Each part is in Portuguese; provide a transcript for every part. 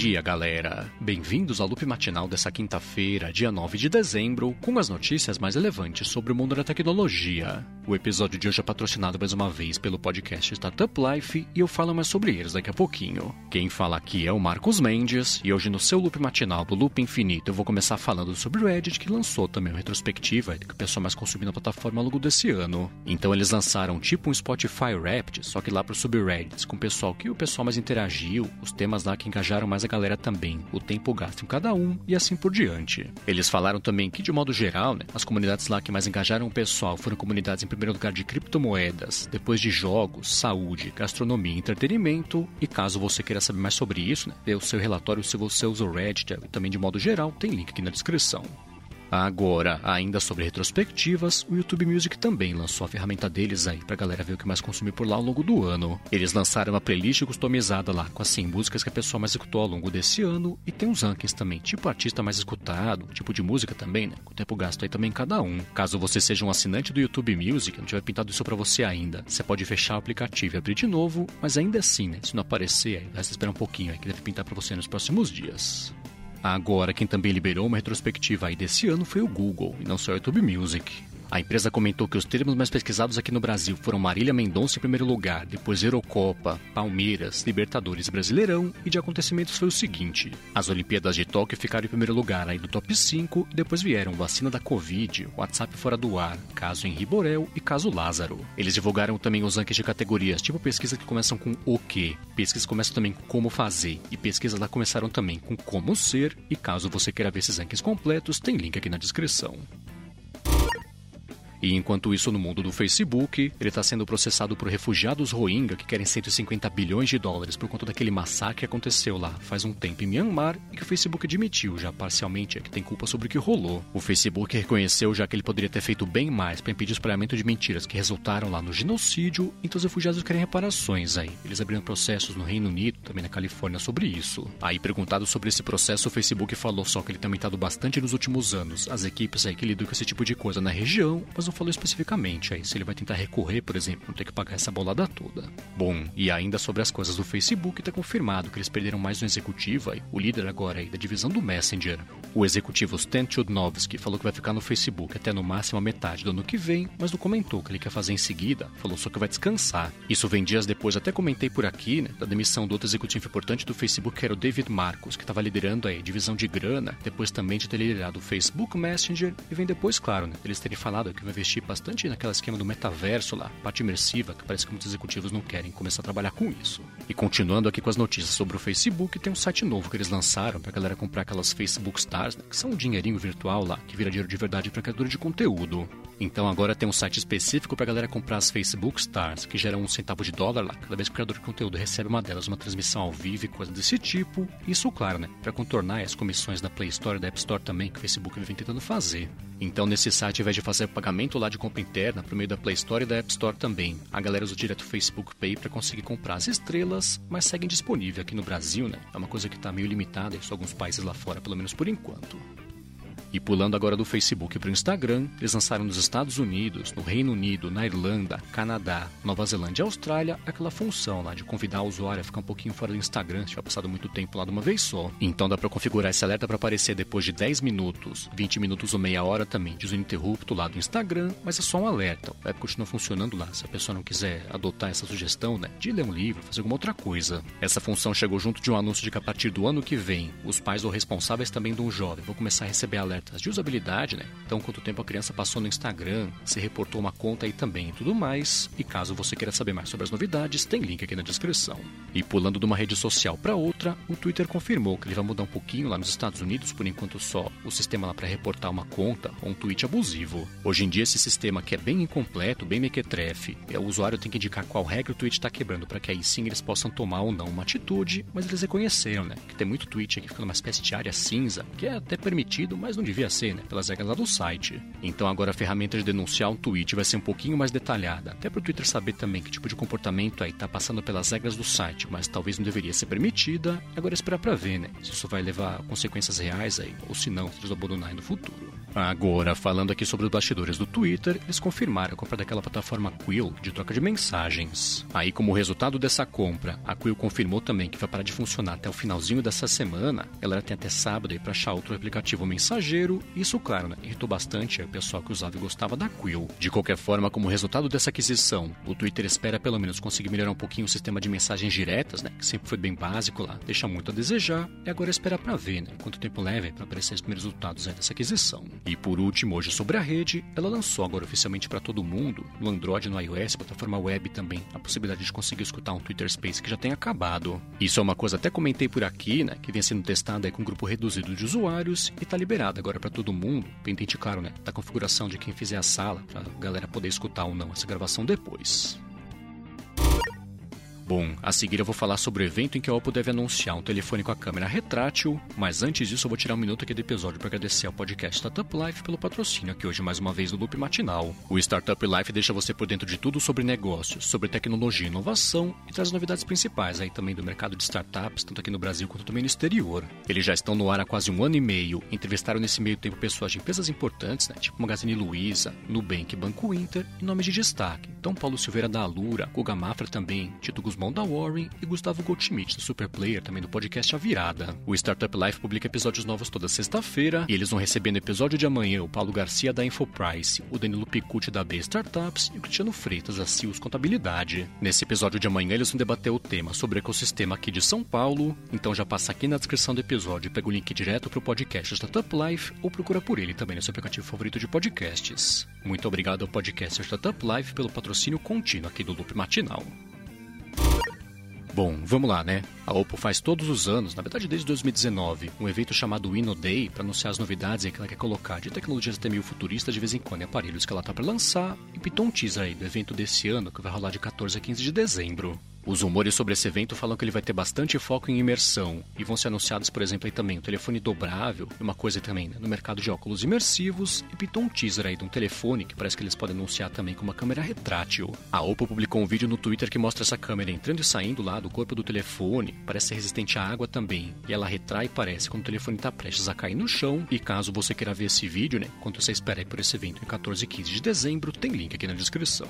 dia, galera! Bem-vindos ao loop matinal dessa quinta-feira, dia 9 de dezembro, com as notícias mais relevantes sobre o mundo da tecnologia. O episódio de hoje é patrocinado mais uma vez pelo podcast Startup Life e eu falo mais sobre eles daqui a pouquinho. Quem fala aqui é o Marcos Mendes e hoje no seu loop matinal do Loop Infinito eu vou começar falando sobre o Reddit que lançou também uma retrospectiva que o pessoal mais consumiu na plataforma ao longo desse ano. Então eles lançaram tipo um Spotify Wrapped, só que lá para subreddits, com o pessoal que o pessoal mais interagiu, os temas lá que engajaram mais a galera também, o tempo gasto em cada um e assim por diante. Eles falaram também que, de modo geral, né, as comunidades lá que mais engajaram o pessoal foram comunidades em primeiro lugar de criptomoedas, depois de jogos, saúde, gastronomia entretenimento. E caso você queira saber mais sobre isso, né, dê o seu relatório se você usa o Reddit e também de modo geral, tem link aqui na descrição. Agora, ainda sobre retrospectivas, o YouTube Music também lançou a ferramenta deles aí pra galera ver o que mais consumir por lá ao longo do ano. Eles lançaram uma playlist customizada lá com as 100 músicas que a pessoa mais escutou ao longo desse ano e tem uns rankings também, tipo artista mais escutado, tipo de música também, né? Com o tempo gasto aí também cada um. Caso você seja um assinante do YouTube Music, não tiver pintado isso para você ainda, você pode fechar o aplicativo e abrir de novo, mas ainda assim, né? Se não aparecer, aí vai esperar um pouquinho aí que deve pintar para você nos próximos dias. Agora, quem também liberou uma retrospectiva aí desse ano foi o Google, e não só o YouTube Music. A empresa comentou que os termos mais pesquisados aqui no Brasil foram Marília Mendonça em primeiro lugar, depois Eurocopa, Palmeiras, Libertadores Brasileirão e de acontecimentos foi o seguinte: as Olimpíadas de Tóquio ficaram em primeiro lugar aí do top 5, depois vieram vacina da Covid, WhatsApp fora do ar, caso Henri Borel e caso Lázaro. Eles divulgaram também os rankings de categorias, tipo pesquisas que começam com o que, pesquisas começam também com como fazer e pesquisas lá começaram também com como ser. E caso você queira ver esses rankings completos, tem link aqui na descrição. E enquanto isso, no mundo do Facebook, ele está sendo processado por refugiados Rohingya que querem 150 bilhões de dólares por conta daquele massacre que aconteceu lá faz um tempo em Myanmar e que o Facebook admitiu já parcialmente é que tem culpa sobre o que rolou. O Facebook reconheceu já que ele poderia ter feito bem mais para impedir o espalhamento de mentiras que resultaram lá no genocídio, então os refugiados querem reparações aí. Eles abriram processos no Reino Unido, também na Califórnia, sobre isso. Aí, perguntado sobre esse processo, o Facebook falou só que ele tem aumentado bastante nos últimos anos as equipes aí que lidam com esse tipo de coisa na região, mas não falou especificamente aí se ele vai tentar recorrer, por exemplo, não ter que pagar essa bolada toda. Bom, e ainda sobre as coisas do Facebook, está confirmado que eles perderam mais um executivo aí, o líder agora aí da divisão do Messenger. O executivo Stan Chudnovsky falou que vai ficar no Facebook até no máximo a metade do ano que vem, mas não comentou o que ele quer fazer em seguida, falou só que vai descansar. Isso vem dias depois, até comentei por aqui, né, da demissão do outro executivo importante do Facebook, que era o David Marcos, que estava liderando aí a divisão de grana, depois também de ter liderado o Facebook Messenger, e vem depois, claro, né, eles terem falado que vai investir bastante naquela esquema do metaverso lá, parte imersiva, que parece que muitos executivos não querem começar a trabalhar com isso. E continuando aqui com as notícias sobre o Facebook, tem um site novo que eles lançaram pra galera comprar aquelas Facebook Stars, né, que são um dinheirinho virtual lá, que vira dinheiro de verdade para criador de conteúdo. Então agora tem um site específico pra galera comprar as Facebook Stars, que geram um centavo de dólar lá, cada vez que o criador de conteúdo recebe uma delas, uma transmissão ao vivo e coisa desse tipo. Isso, claro, né, pra contornar as comissões da Play Store e da App Store também, que o Facebook vem tentando fazer. Então nesse site, ao invés de fazer pagamento lá de compra interna por meio da Play Store e da App Store também, a galera usa direto o Facebook Pay para conseguir comprar as estrelas, mas seguem disponível aqui no Brasil, né? É uma coisa que tá meio limitada em alguns países lá fora, pelo menos por enquanto. E pulando agora do Facebook para o Instagram, eles lançaram nos Estados Unidos, no Reino Unido, na Irlanda, Canadá, Nova Zelândia e Austrália aquela função lá de convidar o usuário a ficar um pouquinho fora do Instagram se tiver passado muito tempo lá de uma vez só. Então dá para configurar esse alerta para aparecer depois de 10 minutos, 20 minutos ou meia hora também, desuninterrupto lá do Instagram, mas é só um alerta. O app continua funcionando lá, se a pessoa não quiser adotar essa sugestão, né, de ler um livro, fazer alguma outra coisa. Essa função chegou junto de um anúncio de que a partir do ano que vem, os pais ou responsáveis também de um jovem vão começar a receber de usabilidade, né? Então, quanto tempo a criança passou no Instagram, se reportou uma conta aí também e tudo mais. E caso você queira saber mais sobre as novidades, tem link aqui na descrição. E pulando de uma rede social para outra, o Twitter confirmou que ele vai mudar um pouquinho lá nos Estados Unidos, por enquanto só, o sistema lá para reportar uma conta ou um tweet abusivo. Hoje em dia, esse sistema que é bem incompleto, bem mequetrefe, é, o usuário tem que indicar qual regra o tweet está quebrando para que aí sim eles possam tomar ou não uma atitude, mas eles reconheceram, né? Que tem muito tweet aqui ficando uma espécie de área cinza, que é até permitido, mas não devia ser, né? Pelas regras lá do site. Então agora a ferramenta de denunciar um tweet vai ser um pouquinho mais detalhada, até para o Twitter saber também que tipo de comportamento aí tá passando pelas regras do site, mas talvez não deveria ser permitida. Agora esperar para ver, né? Se isso vai levar a consequências reais aí, ou se não, se eles abandonarem no futuro. Agora, falando aqui sobre os bastidores do Twitter, eles confirmaram a compra daquela plataforma Quill de troca de mensagens. Aí, como resultado dessa compra, a Quill confirmou também que vai parar de funcionar até o finalzinho dessa semana. Ela tem até sábado aí para achar outro aplicativo mensageiro. Isso, claro, né, irritou bastante o pessoal que usava e gostava da Quill. De qualquer forma, como resultado dessa aquisição, o Twitter espera pelo menos conseguir melhorar um pouquinho o sistema de mensagens diretas, né, que sempre foi bem básico lá, deixa muito a desejar. E agora esperar para ver, né, quanto tempo leva para aparecer os primeiros resultados dessa aquisição. E por último, hoje sobre a rede, ela lançou agora oficialmente para todo mundo, no Android no iOS, plataforma web também, a possibilidade de conseguir escutar um Twitter Space que já tem acabado. Isso é uma coisa até comentei por aqui, né, que vem sendo testada com um grupo reduzido de usuários e tá liberada agora para todo mundo, pendente claro, né, da configuração de quem fizer a sala, pra galera poder escutar ou não essa gravação depois. Bom, a seguir eu vou falar sobre o evento em que a Oppo deve anunciar um telefone com a câmera retrátil, mas antes disso eu vou tirar um minuto aqui do episódio para agradecer ao podcast Startup Life pelo patrocínio aqui hoje mais uma vez do Loop Matinal. O Startup Life deixa você por dentro de tudo sobre negócios, sobre tecnologia e inovação e traz novidades principais aí também do mercado de startups, tanto aqui no Brasil quanto também no exterior. Eles já estão no ar há quase um ano e meio, entrevistaram nesse meio tempo pessoas de empresas importantes, né, tipo Magazine Luiza, Nubank, Banco Inter e nomes de destaque. Então Paulo Silveira da Alura, Guga Mafra também, Tito Guzmão Guzmão da Warren e Gustavo Goldschmidt do Superplayer, também do podcast A Virada. O Startup Life publica episódios novos toda sexta-feira e eles vão receber no episódio de amanhã o Paulo Garcia da Infoprice, o Danilo Picucci da B Startups e o Cristiano Freitas da Cios Contabilidade. Nesse episódio de amanhã eles vão debater o tema sobre o ecossistema aqui de São Paulo, então já passa aqui na descrição do episódio e pega o link direto para o podcast Startup Life ou procura por ele também no seu aplicativo favorito de podcasts. Muito obrigado ao podcast Startup Life pelo patrocínio contínuo aqui do Loop Matinal. Bom, vamos lá, né? A Oppo faz todos os anos, na verdade desde 2019, um evento chamado Inno Day para anunciar as novidades que ela quer colocar de tecnologias até meio futuristas de vez em quando em aparelhos que ela tá para lançar e teaser aí do evento desse ano que vai rolar de 14 a 15 de dezembro. Os rumores sobre esse evento falam que ele vai ter bastante foco em imersão e vão ser anunciados, por exemplo, aí também um telefone dobrável, uma coisa também né, no mercado de óculos imersivos e pintou um teaser aí de um telefone que parece que eles podem anunciar também com uma câmera retrátil. A Oppo publicou um vídeo no Twitter que mostra essa câmera entrando e saindo lá do corpo do telefone, parece ser resistente à água também, e ela retrai parece quando o telefone está prestes a cair no chão. E caso você queira ver esse vídeo, né, quanto você espera aí por esse evento em 14 e 15 de dezembro, tem link aqui na descrição.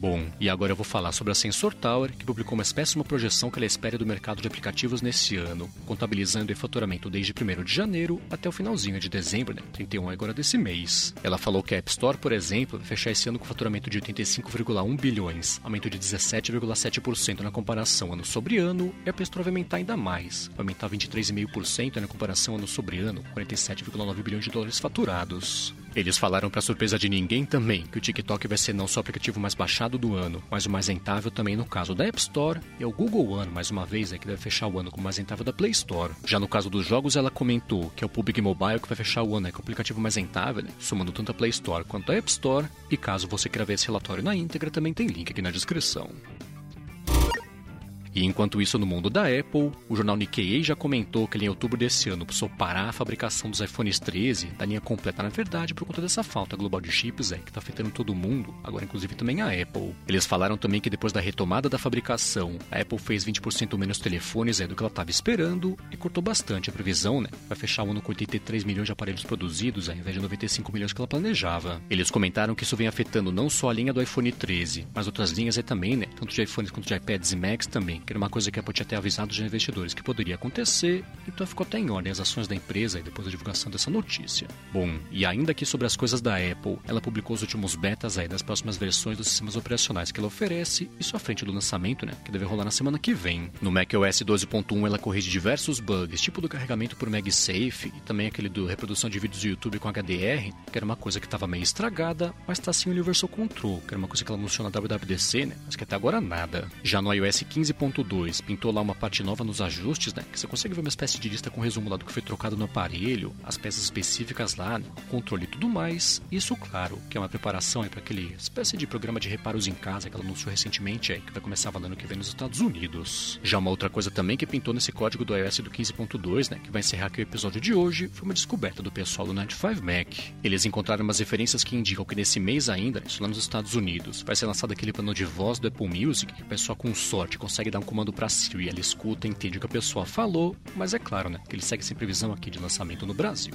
Bom, e agora eu vou falar sobre a Sensor Tower, que publicou uma péssima projeção que ela espera do mercado de aplicativos nesse ano, contabilizando o faturamento desde 1 de janeiro até o finalzinho de dezembro, né? 31 agora desse mês. Ela falou que a App Store, por exemplo, vai fechar esse ano com faturamento de 85,1 bilhões, aumento de 17,7% na comparação ano sobre ano, e a App Store vai aumentar ainda mais, vai aumentar 23,5% na comparação ano sobre ano, 47,9 bilhões de dólares faturados. Eles falaram para surpresa de ninguém também que o TikTok vai ser não só o aplicativo mais baixado do ano, mas o mais rentável também no caso da App Store e o Google One, mais uma vez, é que deve fechar o ano como mais rentável da Play Store. Já no caso dos jogos, ela comentou que é o PUBG Mobile que vai fechar o ano, é que é o aplicativo mais rentável, né? somando tanto a Play Store quanto a App Store. E caso você queira ver esse relatório na íntegra, também tem link aqui na descrição. E enquanto isso, no mundo da Apple, o jornal Nikkei já comentou que ele, em outubro desse ano precisou parar a fabricação dos iPhones 13, da linha completa na verdade, por conta dessa falta global de chips é, que está afetando todo mundo, agora inclusive também a Apple. Eles falaram também que depois da retomada da fabricação, a Apple fez 20% menos telefones é, do que ela estava esperando e cortou bastante a previsão, né? Vai fechar o ano com 83 milhões de aparelhos produzidos, ao invés de 95 milhões que ela planejava. Eles comentaram que isso vem afetando não só a linha do iPhone 13, mas outras linhas é também, né? Tanto de iPhones quanto de iPads e Macs também que era uma coisa que a Apple tinha até avisado os investidores que poderia acontecer, então ficou até em ordem as ações da empresa e depois da divulgação dessa notícia. Bom, e ainda aqui sobre as coisas da Apple, ela publicou os últimos betas aí das próximas versões dos sistemas operacionais que ela oferece, isso à frente do lançamento, né, que deve rolar na semana que vem. No macOS 12.1 ela corrige diversos bugs, tipo do carregamento por MagSafe e também aquele do reprodução de vídeos do YouTube com HDR, que era uma coisa que estava meio estragada, mas está sim o Universal Control, que era uma coisa que ela anunciou na WWDC, né, mas que até agora nada. Já no iOS 15 15.2 pintou lá uma parte nova nos ajustes, né? Que você consegue ver uma espécie de lista com resumo lá do que foi trocado no aparelho, as peças específicas lá, controle e tudo mais. Isso, claro, que é uma preparação para aquele espécie de programa de reparos em casa que ela anunciou recentemente aí, que vai começar valendo que vem nos Estados Unidos. Já uma outra coisa também que pintou nesse código do iOS do 15.2, né? Que vai encerrar aqui o episódio de hoje, foi uma descoberta do pessoal do 95 Mac. Eles encontraram umas referências que indicam que nesse mês ainda, isso lá nos Estados Unidos, vai ser lançado aquele plano de voz do Apple Music que a pessoa com sorte consegue dar um comando para Siri, ela escuta, entende o que a pessoa falou, mas é claro, né, que ele segue sem previsão aqui de lançamento no Brasil.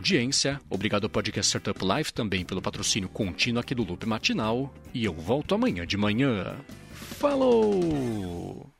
audiência, obrigado ao Podcast Startup Life também pelo patrocínio contínuo aqui do Loop Matinal, e eu volto amanhã de manhã. Falou!